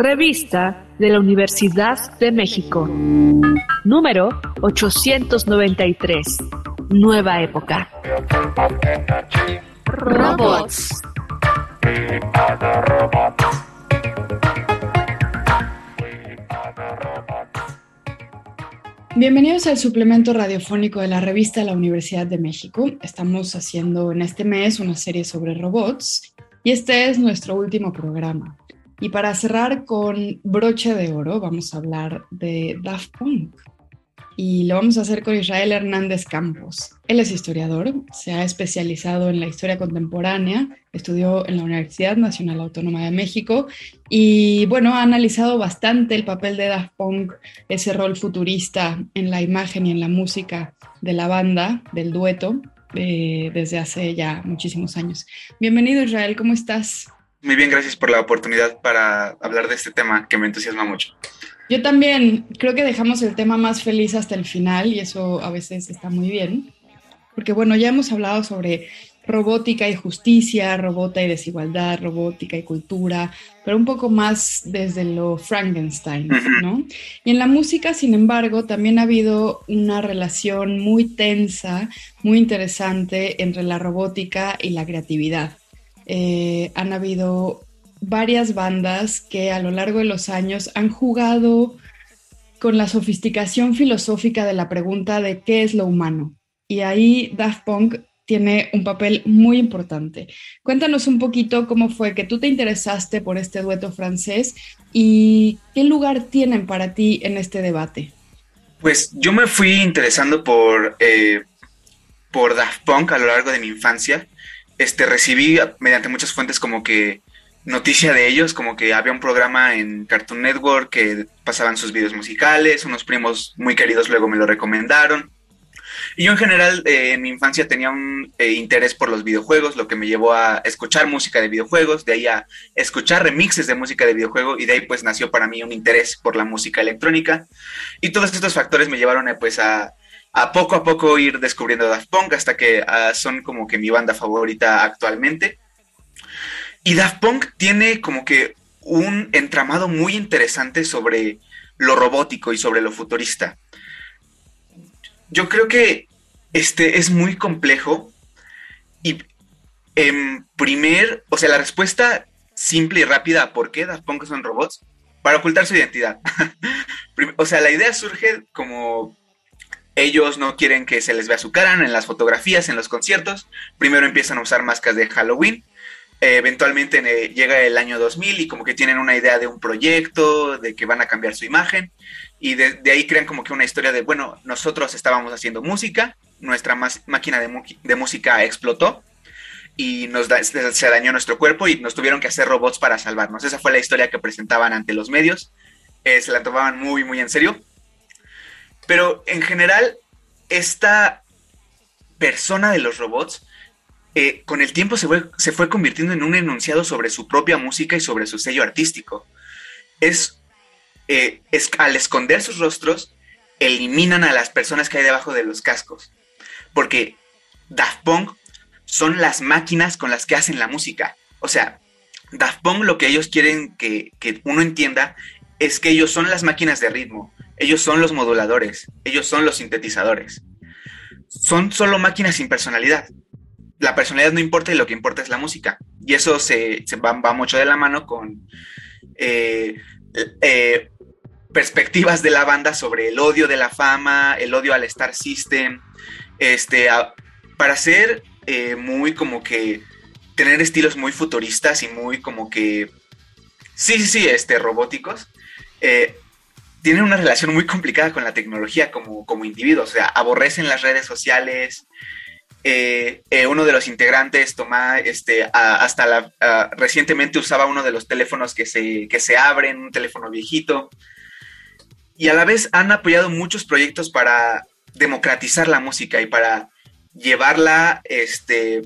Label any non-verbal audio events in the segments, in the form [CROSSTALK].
Revista de la Universidad de México. Número 893. Nueva época. Robots. Bienvenidos al suplemento radiofónico de la revista de la Universidad de México. Estamos haciendo en este mes una serie sobre robots y este es nuestro último programa. Y para cerrar con broche de oro, vamos a hablar de Daft Punk. Y lo vamos a hacer con Israel Hernández Campos. Él es historiador, se ha especializado en la historia contemporánea, estudió en la Universidad Nacional Autónoma de México y bueno, ha analizado bastante el papel de Daft Punk, ese rol futurista en la imagen y en la música de la banda, del dueto, desde hace ya muchísimos años. Bienvenido Israel, ¿cómo estás? Muy bien, gracias por la oportunidad para hablar de este tema que me entusiasma mucho. Yo también creo que dejamos el tema más feliz hasta el final y eso a veces está muy bien, porque bueno, ya hemos hablado sobre robótica y justicia, robótica y desigualdad, robótica y cultura, pero un poco más desde lo Frankenstein, ¿no? Y en la música, sin embargo, también ha habido una relación muy tensa, muy interesante entre la robótica y la creatividad. Eh, han habido varias bandas que a lo largo de los años han jugado con la sofisticación filosófica de la pregunta de qué es lo humano. Y ahí Daft Punk tiene un papel muy importante. Cuéntanos un poquito cómo fue que tú te interesaste por este dueto francés y qué lugar tienen para ti en este debate. Pues yo me fui interesando por, eh, por Daft Punk a lo largo de mi infancia este, recibí mediante muchas fuentes como que noticia de ellos, como que había un programa en Cartoon Network que pasaban sus videos musicales, unos primos muy queridos luego me lo recomendaron. Y yo en general eh, en mi infancia tenía un eh, interés por los videojuegos, lo que me llevó a escuchar música de videojuegos, de ahí a escuchar remixes de música de videojuego y de ahí pues nació para mí un interés por la música electrónica. Y todos estos factores me llevaron eh, pues a a poco a poco ir descubriendo Daft Punk hasta que ah, son como que mi banda favorita actualmente. Y Daft Punk tiene como que un entramado muy interesante sobre lo robótico y sobre lo futurista. Yo creo que este es muy complejo y en primer, o sea, la respuesta simple y rápida a por qué Daft Punk son robots, para ocultar su identidad. [LAUGHS] o sea, la idea surge como ellos no quieren que se les vea su cara en las fotografías, en los conciertos. Primero empiezan a usar máscaras de Halloween. Eh, eventualmente llega el año 2000 y como que tienen una idea de un proyecto, de que van a cambiar su imagen. Y de, ahí crean como que una historia de, bueno, nosotros estábamos haciendo música, nuestra máquina de, música explotó y nos se dañó nuestro cuerpo y nos tuvieron que hacer robots para salvarnos. Esa fue la historia que presentaban ante los medios. Se la tomaban muy, muy en serio. Pero en general, esta persona de los robots, eh, con el tiempo se fue, se fue convirtiendo en un enunciado sobre su propia música y sobre su sello artístico. Es, eh, es al esconder sus rostros, eliminan a las personas que hay debajo de los cascos. Porque Daft Punk son las máquinas con las que hacen la música. O sea, Daft Punk lo que ellos quieren que, que uno entienda es que ellos son las máquinas de ritmo, ellos son los moduladores, ellos son los sintetizadores. Son solo máquinas sin personalidad. La personalidad no importa y lo que importa es la música. Y eso se, va, mucho de la mano con eh, eh, perspectivas de la banda sobre el odio de la fama, el odio al Star System. Este, para ser eh, muy como que tener estilos muy futuristas y muy como que sí, sí, sí, este, robóticos tienen una relación muy complicada con la tecnología como, como individuos, o sea, aborrecen las redes sociales. Eh, eh, uno de los integrantes toma, este, hasta la, recientemente usaba uno de los teléfonos que se, que se abren, un teléfono viejito. Y a la vez han apoyado muchos proyectos para democratizar la música y para llevarla, este,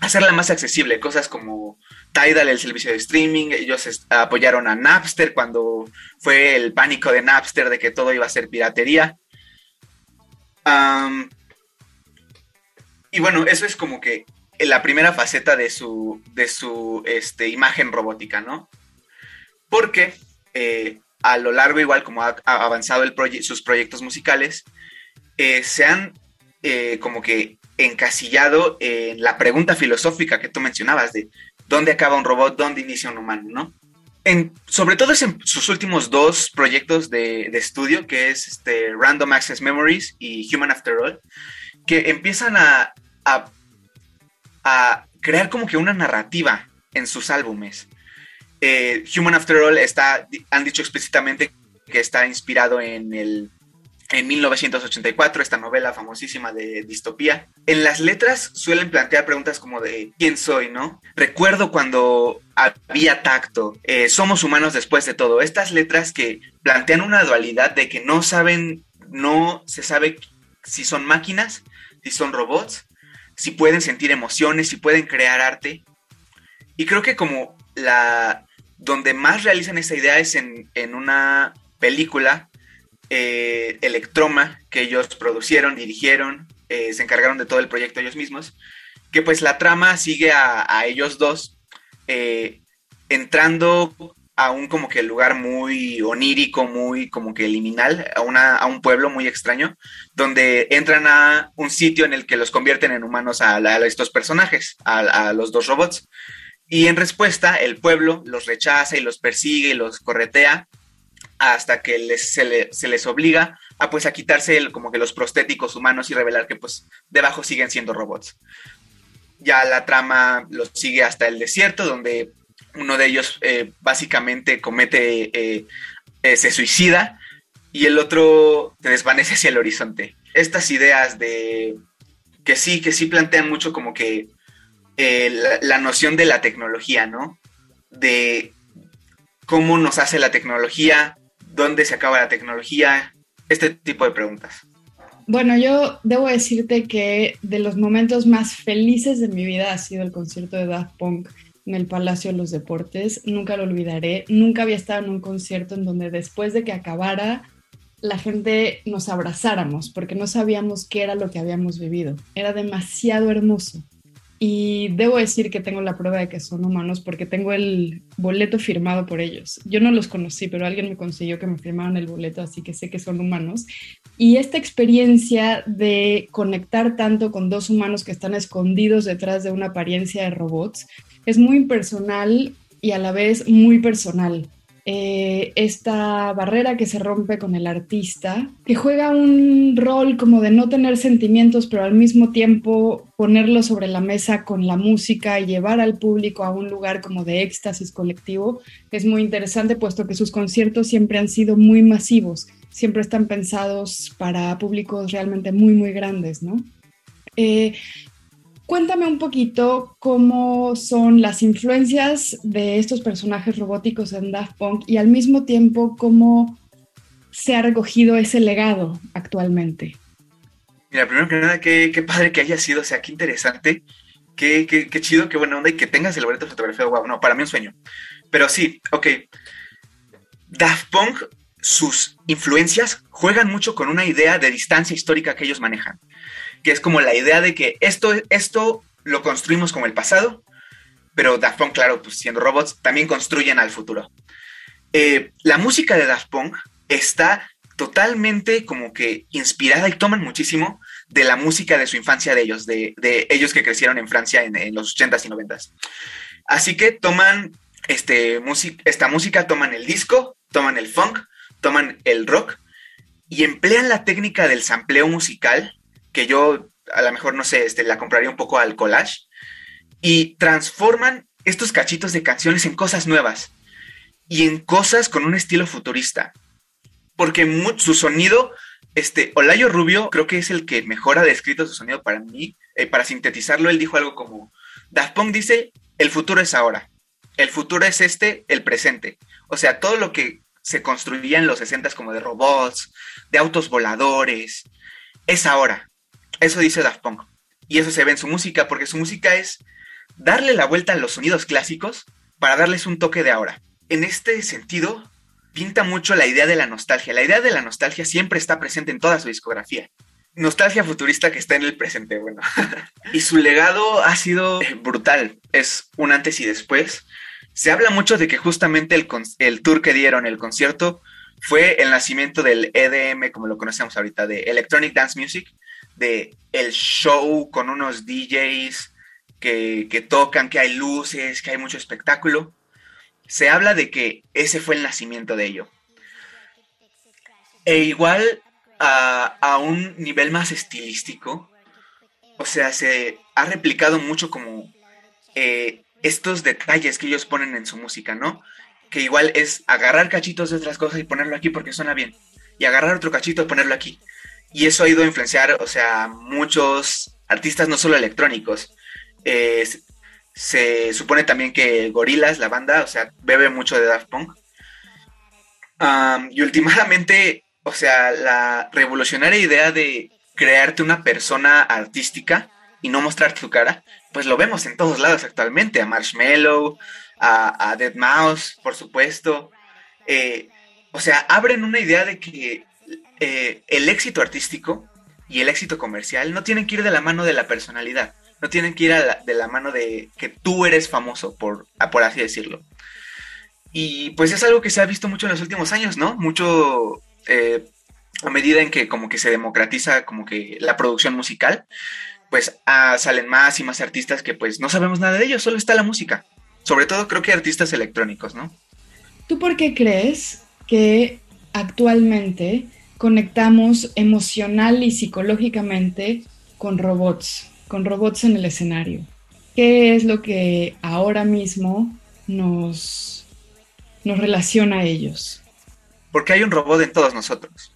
hacerla más accesible, cosas como Tidal, el servicio de streaming, ellos apoyaron a Napster cuando fue el pánico de Napster de que todo iba a ser piratería. y bueno, eso es como que la primera faceta de su, de su este, imagen robótica, ¿no? Porque eh, a lo largo, igual como ha, avanzado el sus proyectos musicales, eh, se han eh, como que encasillado en la pregunta filosófica que tú mencionabas de dónde acaba un robot, dónde inicia un humano, ¿no? En, sobre todo es en sus últimos dos proyectos de, estudio, que es este Random Access Memories y Human After All, que empiezan a crear como que una narrativa en sus álbumes. Eh, Human After All está, han dicho explícitamente que está inspirado en el en 1984, esta novela famosísima de distopía. En las letras suelen plantear preguntas como de ¿quién soy? ¿no? Recuerdo cuando había tacto, eh, somos humanos después de todo. Estas letras que plantean una dualidad de que no saben, no se sabe si son máquinas, si son robots, si pueden sentir emociones, si pueden crear arte. Y creo que como la donde más realizan esa idea es en, una película, eh, Electroma, que ellos producieron, dirigieron, eh, se encargaron de todo el proyecto ellos mismos, que pues la trama sigue a, ellos dos eh, entrando a un como que lugar muy onírico, muy como que liminal, a, una, a un pueblo muy extraño, donde entran a un sitio en el que los convierten en humanos a, estos personajes, a, los dos robots. Y en respuesta, el pueblo los rechaza y los persigue y los corretea hasta que les, se, les obliga a pues a quitarse como que los prostéticos humanos y revelar que pues debajo siguen siendo robots. Ya la trama los sigue hasta el desierto, donde uno de ellos eh, básicamente comete, eh, eh, se suicida y el otro se desvanece hacia el horizonte. Estas ideas de que sí, que sí plantean mucho como que la, noción de la tecnología, ¿no? De cómo nos hace la tecnología, dónde se acaba la tecnología, este tipo de preguntas. Bueno, yo debo decirte que de los momentos más felices de mi vida ha sido el concierto de Daft Punk en el Palacio de los Deportes. Nunca lo olvidaré. Nunca había estado en un concierto en donde después de que acabara la gente nos abrazáramos porque no sabíamos qué era lo que habíamos vivido. Era demasiado hermoso. Y debo decir que tengo la prueba de que son humanos porque tengo el boleto firmado por ellos. Yo no los conocí, pero alguien me consiguió que me firmaran el boleto, así que sé que son humanos. Y esta experiencia de conectar tanto con dos humanos que están escondidos detrás de una apariencia de robots es muy impersonal y a la vez muy personal. Eh, esta barrera que se rompe con el artista, que juega un rol como de no tener sentimientos, pero al mismo tiempo ponerlo sobre la mesa con la música y llevar al público a un lugar como de éxtasis colectivo, es muy interesante, puesto que sus conciertos siempre han sido muy masivos, siempre están pensados para públicos realmente muy, muy grandes, ¿no? Eh, Cuéntame un poquito cómo son las influencias de estos personajes robóticos en Daft Punk y al mismo tiempo cómo se ha recogido ese legado actualmente. Mira, primero que nada, qué, padre que haya sido, o sea, qué interesante, qué, qué, chido, qué buena onda y que tengas el boleto fotografiado, wow, no, para mí un sueño. Pero sí, ok. Daft Punk, sus influencias juegan mucho con una idea de distancia histórica que ellos manejan que es como la idea de que esto, esto lo construimos como el pasado, pero Daft Punk, claro, pues siendo robots, también construyen al futuro. Eh, la música de Daft Punk está totalmente como que inspirada y toman muchísimo de la música de su infancia de ellos, de, ellos que crecieron en Francia en, los 80s y 90s. Así que toman este, esta música, toman el disco, toman el funk, toman el rock y emplean la técnica del sampleo musical que yo a lo mejor, no sé, este, la compraría un poco al collage, y transforman estos cachitos de canciones en cosas nuevas y en cosas con un estilo futurista. Porque su sonido, este, Olayo Rubio creo que es el que mejor ha descrito su sonido para mí. Eh, para sintetizarlo, él dijo algo como, Daft Punk dice, el futuro es ahora, el futuro es este, el presente. O sea, todo lo que se construía en los 60 como de robots, de autos voladores, es ahora. Eso dice Daft Punk. Y eso se ve en su música, porque su música es darle la vuelta a los sonidos clásicos para darles un toque de ahora. En este sentido, pinta mucho la idea de la nostalgia. La idea de la nostalgia siempre está presente en toda su discografía. Nostalgia futurista que está en el presente, bueno. [LAUGHS] y su legado ha sido brutal. Es un antes y después. Se habla mucho de que justamente el, el tour que dieron, el concierto, fue el nacimiento del EDM, como lo conocemos ahorita, de Electronic Dance Music, de el show con unos DJs que, que, tocan, que hay luces, que hay mucho espectáculo. Se habla de que ese fue el nacimiento de ello. E igual a, a un nivel más estilístico, o sea, se ha replicado mucho como eh, estos detalles que ellos ponen en su música, ¿no? Que igual es agarrar cachitos de otras cosas y ponerlo aquí porque suena bien. Y agarrar otro cachito y ponerlo aquí. Y eso ha ido a influenciar, o sea, muchos artistas, no solo electrónicos. Eh, se supone también que Gorillaz, la banda, o sea, bebe mucho de Daft Punk. y últimamente, o sea, la revolucionaria idea de crearte una persona artística y no mostrar tu cara, pues lo vemos en todos lados actualmente, a Marshmello, a, a Dead Mouse, por supuesto. Eh, o sea, abren una idea de que eh, el éxito artístico y el éxito comercial no tienen que ir de la mano de la personalidad, no tienen que ir de la mano de que tú eres famoso, por, por así decirlo. Y pues es algo que se ha visto mucho en los últimos años, ¿no? Mucho eh, a medida en que como que se democratiza como que la producción musical, pues ah, salen más y más artistas que pues no sabemos nada de ellos, solo está la música. Sobre todo creo que artistas electrónicos, ¿no? ¿Tú por qué crees que actualmente conectamos emocional y psicológicamente con robots, con robots en el escenario? ¿Qué es lo que ahora mismo nos, nos relaciona a ellos? Porque hay un robot en todos nosotros.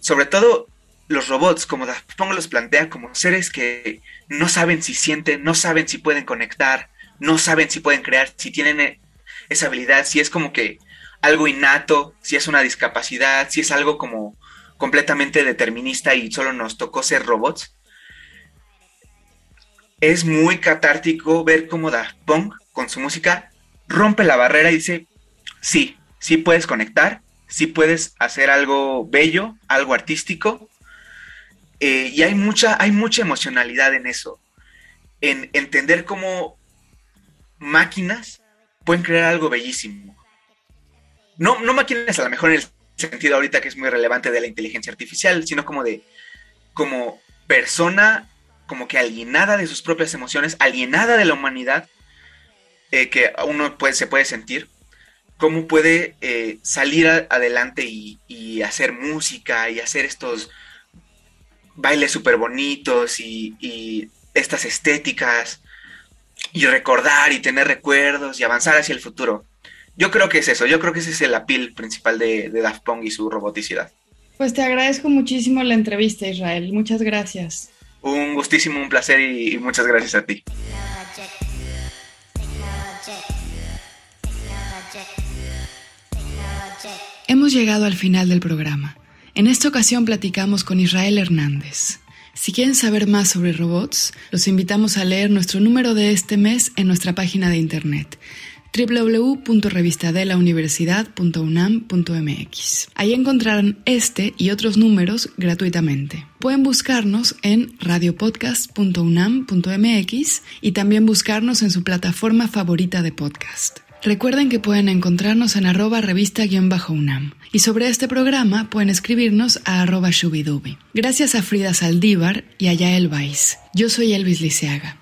Sobre todo los robots, como Daft los plantea como seres que no saben si sienten, no saben si pueden conectar, no saben si pueden crear, si tienen eh, esa habilidad, si es como que algo innato, si es una discapacidad, si es algo como completamente determinista y solo nos tocó ser robots. Es muy catártico ver cómo Daft Punk con su música rompe la barrera y dice, sí, sí puedes conectar, sí puedes hacer algo bello, algo artístico, eh, y hay mucha, hay mucha emocionalidad en eso, en entender cómo máquinas pueden crear algo bellísimo. No, no máquinas a lo mejor en el sentido ahorita que es muy relevante de la inteligencia artificial, sino como de, como persona, como que alienada de sus propias emociones, alienada de la humanidad, eh, que uno puede, se puede sentir, cómo puede eh, salir adelante y, hacer música y hacer estos bailes súper bonitos y, estas estéticas y recordar y tener recuerdos y avanzar hacia el futuro. Yo creo que es eso, yo creo que ese es el apil principal de, de Daft Punk y su roboticidad. Pues te agradezco muchísimo la entrevista, Israel. Muchas gracias. Un gustísimo, un placer y muchas gracias a ti. Hemos llegado al final del programa. En esta ocasión platicamos con Israel Hernández. Si quieren saber más sobre robots, los invitamos a leer nuestro número de este mes en nuestra página de internet www.revistadelauniversidad.unam.mx. Ahí encontrarán este y otros números gratuitamente. Pueden buscarnos en radiopodcast.unam.mx y también buscarnos en su plataforma favorita de podcast. Recuerden que pueden encontrarnos en arroba revista-unam. Y sobre este programa pueden escribirnos a arroba shubidubi. Gracias a Frida Saldívar y a Yael Weiss. Yo soy Elvis Liceaga.